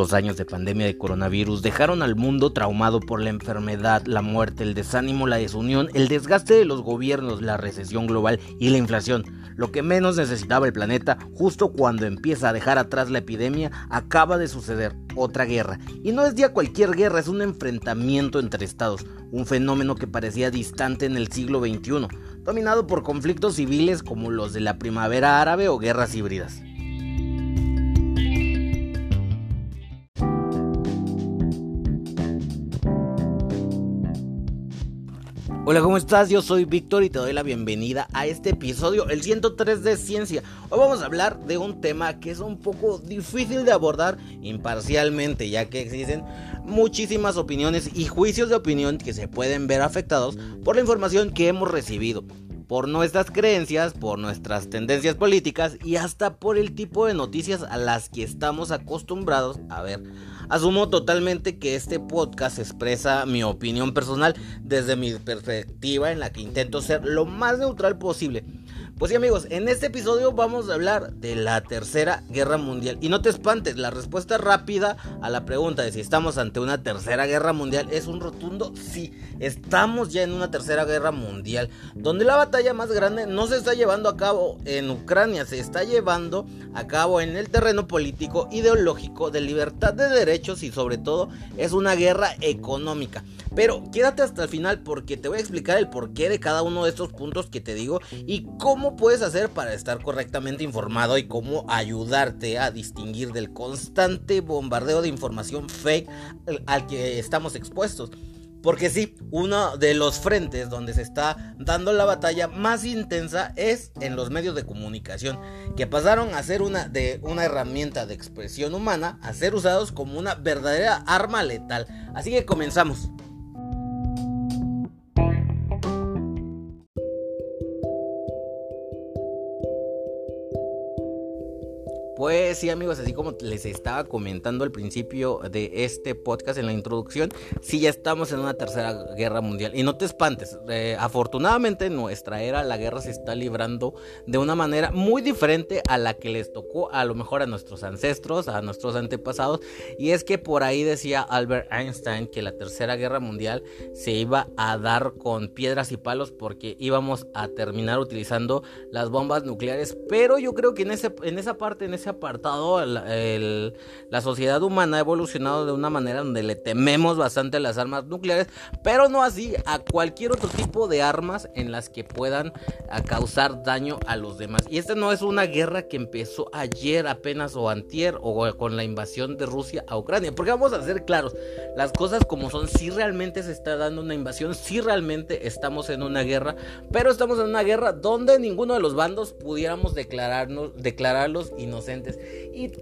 Dos años de pandemia de coronavirus dejaron al mundo traumado por la enfermedad, la muerte, el desánimo, la desunión, el desgaste de los gobiernos, la recesión global y la inflación. Lo que menos necesitaba el planeta, justo cuando empieza a dejar atrás la epidemia, acaba de suceder otra guerra. Y no es ya cualquier guerra, es un enfrentamiento entre estados, un fenómeno que parecía distante en el siglo XXI, dominado por conflictos civiles como los de la primavera árabe o guerras híbridas. Hola, ¿cómo estás? Yo soy Víctor y te doy la bienvenida a este episodio, el 103 de Ciencia. Hoy vamos a hablar de un tema que es un poco difícil de abordar imparcialmente, ya que existen muchísimas opiniones y juicios de opinión que se pueden ver afectados por la información que hemos recibido por nuestras creencias, por nuestras tendencias políticas y hasta por el tipo de noticias a las que estamos acostumbrados a ver. Asumo totalmente que este podcast expresa mi opinión personal desde mi perspectiva en la que intento ser lo más neutral posible. Pues sí amigos, en este episodio vamos a hablar de la Tercera Guerra Mundial. Y no te espantes, la respuesta rápida a la pregunta de si estamos ante una Tercera Guerra Mundial es un rotundo sí. Estamos ya en una Tercera Guerra Mundial, donde la batalla más grande no se está llevando a cabo en Ucrania, se está llevando a cabo en el terreno político, ideológico, de libertad de derechos y sobre todo es una guerra económica. Pero quédate hasta el final porque te voy a explicar el porqué de cada uno de estos puntos que te digo y cómo puedes hacer para estar correctamente informado y cómo ayudarte a distinguir del constante bombardeo de información fake al que estamos expuestos. Porque sí, uno de los frentes donde se está dando la batalla más intensa es en los medios de comunicación, que pasaron a ser una, de, una herramienta de expresión humana a ser usados como una verdadera arma letal. Así que comenzamos. Sí amigos, así como les estaba comentando al principio de este podcast en la introducción, sí ya estamos en una tercera guerra mundial. Y no te espantes, eh, afortunadamente en nuestra era la guerra se está librando de una manera muy diferente a la que les tocó a lo mejor a nuestros ancestros, a nuestros antepasados. Y es que por ahí decía Albert Einstein que la tercera guerra mundial se iba a dar con piedras y palos porque íbamos a terminar utilizando las bombas nucleares. Pero yo creo que en, ese, en esa parte, en ese apartado, la sociedad humana ha evolucionado de una manera donde le tememos bastante las armas nucleares, pero no así a cualquier otro tipo de armas en las que puedan causar daño a los demás. Y esta no es una guerra que empezó ayer apenas o antier o con la invasión de Rusia a Ucrania, porque vamos a ser claros, las cosas como son, si realmente se está dando una invasión, si realmente estamos en una guerra, pero estamos en una guerra donde ninguno de los bandos pudiéramos declararnos, declararlos inocentes y,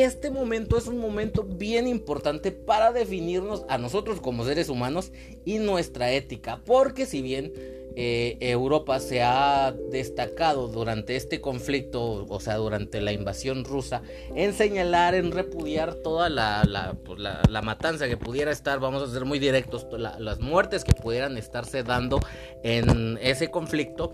este momento es un momento bien importante para definirnos a nosotros como seres humanos y nuestra ética. Porque si bien eh, Europa se ha destacado durante este conflicto, o sea, durante la invasión rusa, en señalar, en repudiar toda la, pues, matanza que pudiera estar, vamos a ser muy directos, las muertes que pudieran estarse dando en ese conflicto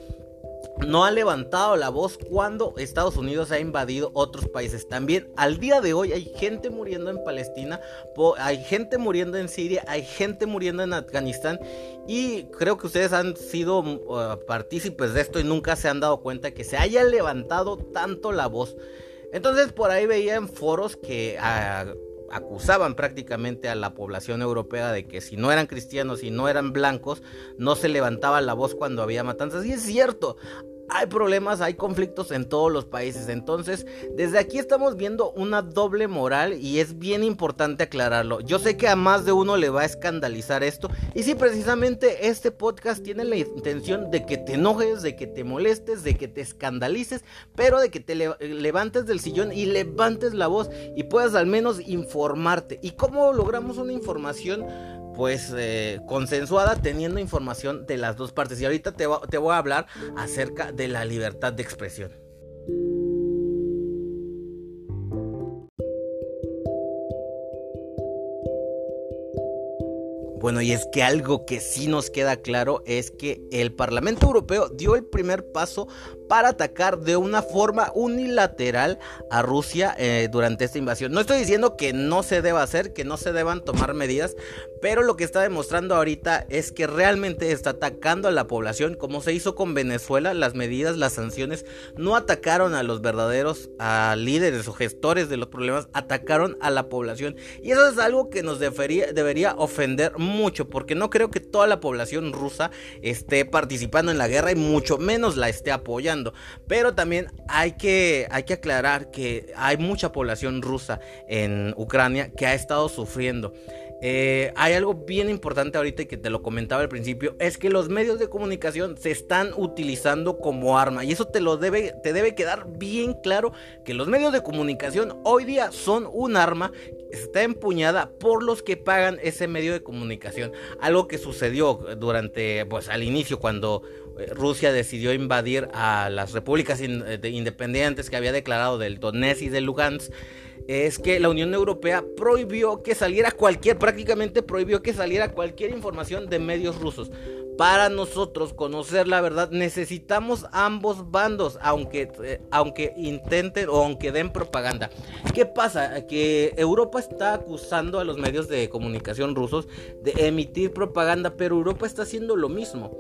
no ha levantado la voz cuando Estados Unidos ha invadido otros países. También al día de hoy hay gente muriendo en Palestina, hay gente muriendo en Siria, hay gente muriendo en Afganistán y creo que ustedes han sido uh, partícipes de esto y nunca se han dado cuenta que se haya levantado tanto la voz. Entonces por ahí veía en foros que... Ah, acusaban prácticamente a la población europea de que si no eran cristianos y no eran blancos, no se levantaba la voz cuando había matanzas. Y es cierto, hay problemas, hay conflictos en todos los países. Entonces, desde aquí estamos viendo una doble moral y es bien importante aclararlo. Yo sé que a más de uno le va a escandalizar esto. Y si precisamente este podcast tiene la intención de que te enojes, de que te molestes, de que te escandalices, pero de que te levantes del sillón y levantes la voz y puedas al menos informarte. ¿Y cómo logramos una información? Pues eh, consensuada teniendo información de las dos partes. Y ahorita te, te voy a hablar acerca de la libertad de expresión. Bueno, y es que algo que sí nos queda claro es que el Parlamento Europeo dio el primer paso para atacar de una forma unilateral a Rusia eh, durante esta invasión. No estoy diciendo que no se deba hacer, que no se deban tomar medidas, pero lo que está demostrando ahorita es que realmente está atacando a la población, como se hizo con Venezuela, las medidas, las sanciones no atacaron a los verdaderos líderes o gestores de los problemas, atacaron a la población. Y eso es algo que nos debería, debería ofender mucho, porque no creo que toda la población rusa esté participando en la guerra y mucho menos la esté apoyando. Pero también hay que, hay que aclarar que hay mucha población rusa en Ucrania que ha estado sufriendo. Eh, hay algo bien importante ahorita que te lo comentaba al principio, es que los medios de comunicación se están utilizando como arma y eso te lo debe, te debe quedar bien claro que los medios de comunicación hoy día son un arma está empuñada por los que pagan ese medio de comunicación. Algo que sucedió durante, pues al inicio cuando Rusia decidió invadir a las repúblicas independientes que había declarado del Donetsk y del Lugansk es que la Unión Europea prohibió que saliera cualquier, prácticamente prohibió que saliera cualquier información de medios rusos. Para nosotros conocer la verdad necesitamos ambos bandos, aunque, eh, aunque intenten o aunque den propaganda. ¿Qué pasa? Que Europa está acusando a los medios de comunicación rusos de emitir propaganda, pero Europa está haciendo lo mismo.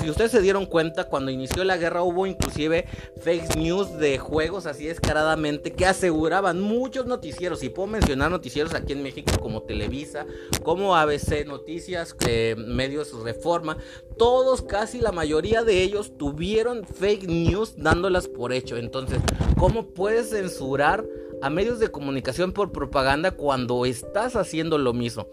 si ustedes se dieron cuenta, cuando inició la guerra hubo inclusive fake news de juegos así descaradamente que aseguraban muchos noticieros, y puedo mencionar noticieros aquí en México como Televisa, como ABC Noticias, eh, medios Reforma todos, casi la mayoría de ellos tuvieron fake news dándolas por hecho. Entonces, ¿cómo puedes censurar a medios de comunicación por propaganda cuando estás haciendo lo mismo?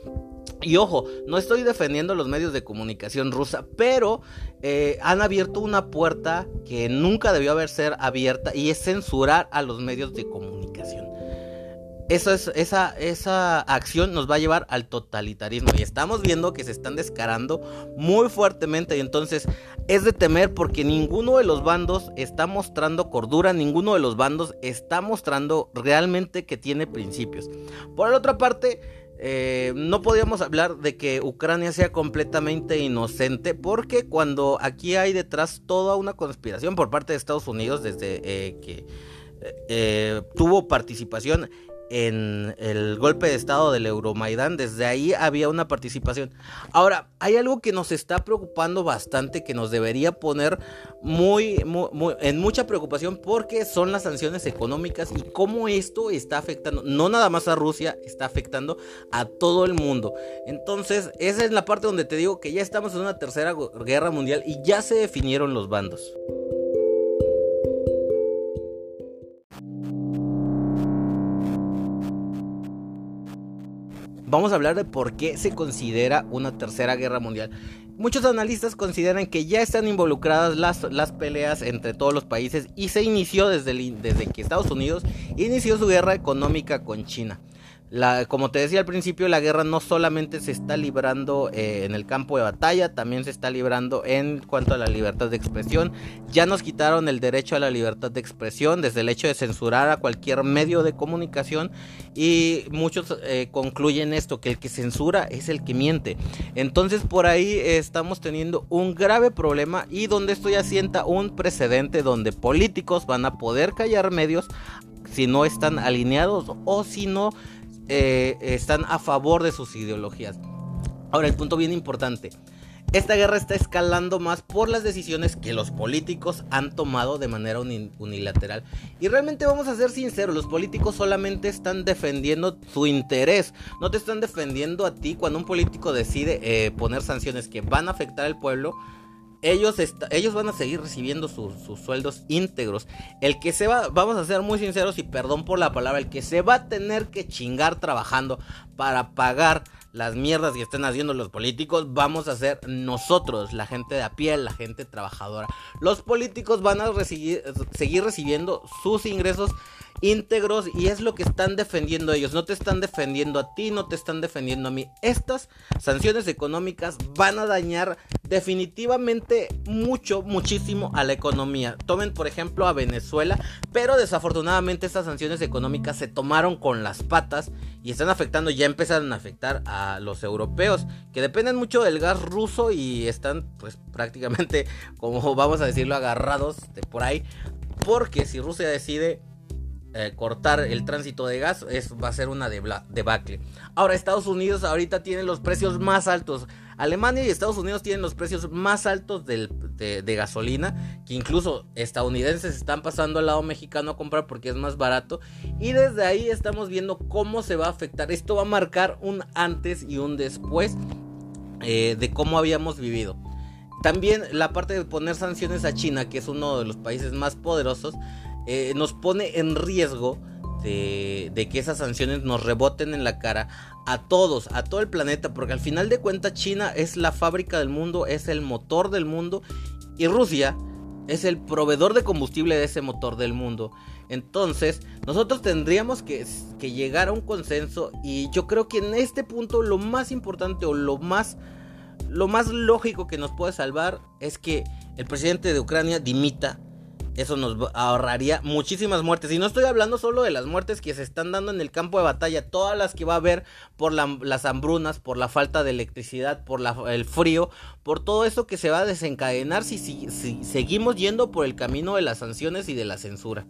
Y ojo, no estoy defendiendo los medios de comunicación rusa, pero eh, han abierto una puerta que nunca debió haber ser abierta y es censurar a los medios de comunicación eso es, esa, esa acción nos va a llevar al totalitarismo. Y estamos viendo que se están descarando muy fuertemente. Y entonces es de temer porque ninguno de los bandos está mostrando cordura, ninguno de los bandos está mostrando realmente que tiene principios. Por la otra parte, eh, no podríamos hablar de que Ucrania sea completamente inocente porque cuando aquí hay detrás toda una conspiración por parte de Estados Unidos desde eh, que eh, tuvo participación en el golpe de estado del Euromaidán, desde ahí había una participación. Ahora, hay algo que nos está preocupando bastante, que nos debería poner muy, en mucha preocupación, porque son las sanciones económicas y cómo esto está afectando, no nada más a Rusia, está afectando a todo el mundo. Entonces, esa es la parte donde te digo que ya estamos en una tercera guerra mundial y ya se definieron los bandos. Vamos a hablar de por qué se considera una tercera guerra mundial. Muchos analistas consideran que ya están involucradas las, las peleas entre todos los países y se inició desde, desde que Estados Unidos inició su guerra económica con China como te decía al principio, la guerra no solamente se está librando eh, en el campo de batalla, también se está librando en cuanto a la libertad de expresión. Ya nos quitaron el derecho a la libertad de expresión desde el hecho de censurar a cualquier medio de comunicación y muchos eh, concluyen esto, que el que censura es el que miente. Entonces por ahí estamos teniendo un grave problema y donde esto ya sienta un precedente donde políticos van a poder callar medios si no están alineados o si no eh, están a favor de sus ideologías. Ahora, el punto bien importante. Esta guerra está escalando más por las decisiones que los políticos han tomado de manera unilateral. Y realmente vamos a ser sinceros, los políticos solamente están defendiendo su interés. No te están defendiendo a ti cuando un político decide eh, poner sanciones que van a afectar al pueblo ellos, ellos van a seguir recibiendo sus, sueldos íntegros. El que se va, vamos a ser muy sinceros y perdón por la palabra, el que se va a tener que chingar trabajando para pagar las mierdas que están haciendo los políticos, vamos a ser nosotros, la gente de a pie, la gente trabajadora. Los políticos van a seguir recibiendo sus ingresos íntegros y es lo que están defendiendo ellos. No te están defendiendo a ti, no te están defendiendo a mí. Estas sanciones económicas van a dañar definitivamente mucho, muchísimo a la economía. Tomen por ejemplo a Venezuela, pero desafortunadamente estas sanciones económicas se tomaron con las patas y están afectando, ya empezaron a afectar a los europeos que dependen mucho del gas ruso y están pues prácticamente, como vamos a decirlo, agarrados por ahí. Porque si Rusia decide eh, cortar el tránsito de gas, es, va a ser una debacle. Ahora, Estados Unidos ahorita tiene los precios más altos. Alemania y Estados Unidos tienen los precios más altos de, de, gasolina, que incluso estadounidenses están pasando al lado mexicano a comprar porque es más barato. Y desde ahí estamos viendo cómo se va a afectar. Esto va a marcar un antes y un después eh, de cómo habíamos vivido. También la parte de poner sanciones a China, que es uno de los países más poderosos, eh, nos pone en riesgo de, que esas sanciones nos reboten en la cara a todos, a todo el planeta, porque al final de cuentas China es la fábrica del mundo, es el motor del mundo y Rusia es el proveedor de combustible de ese motor del mundo. Entonces, nosotros tendríamos que, que, llegar a un consenso y yo creo que en este punto lo más importante o lo más lo más lógico que nos puede salvar es que el presidente de Ucrania dimita. Eso nos ahorraría muchísimas muertes. Y no estoy hablando solo de las muertes que se están dando en el campo de batalla, todas las que va a haber por las hambrunas, por la falta de electricidad, por el frío, por todo eso que se va a desencadenar si seguimos yendo por el camino de las sanciones y de la censura.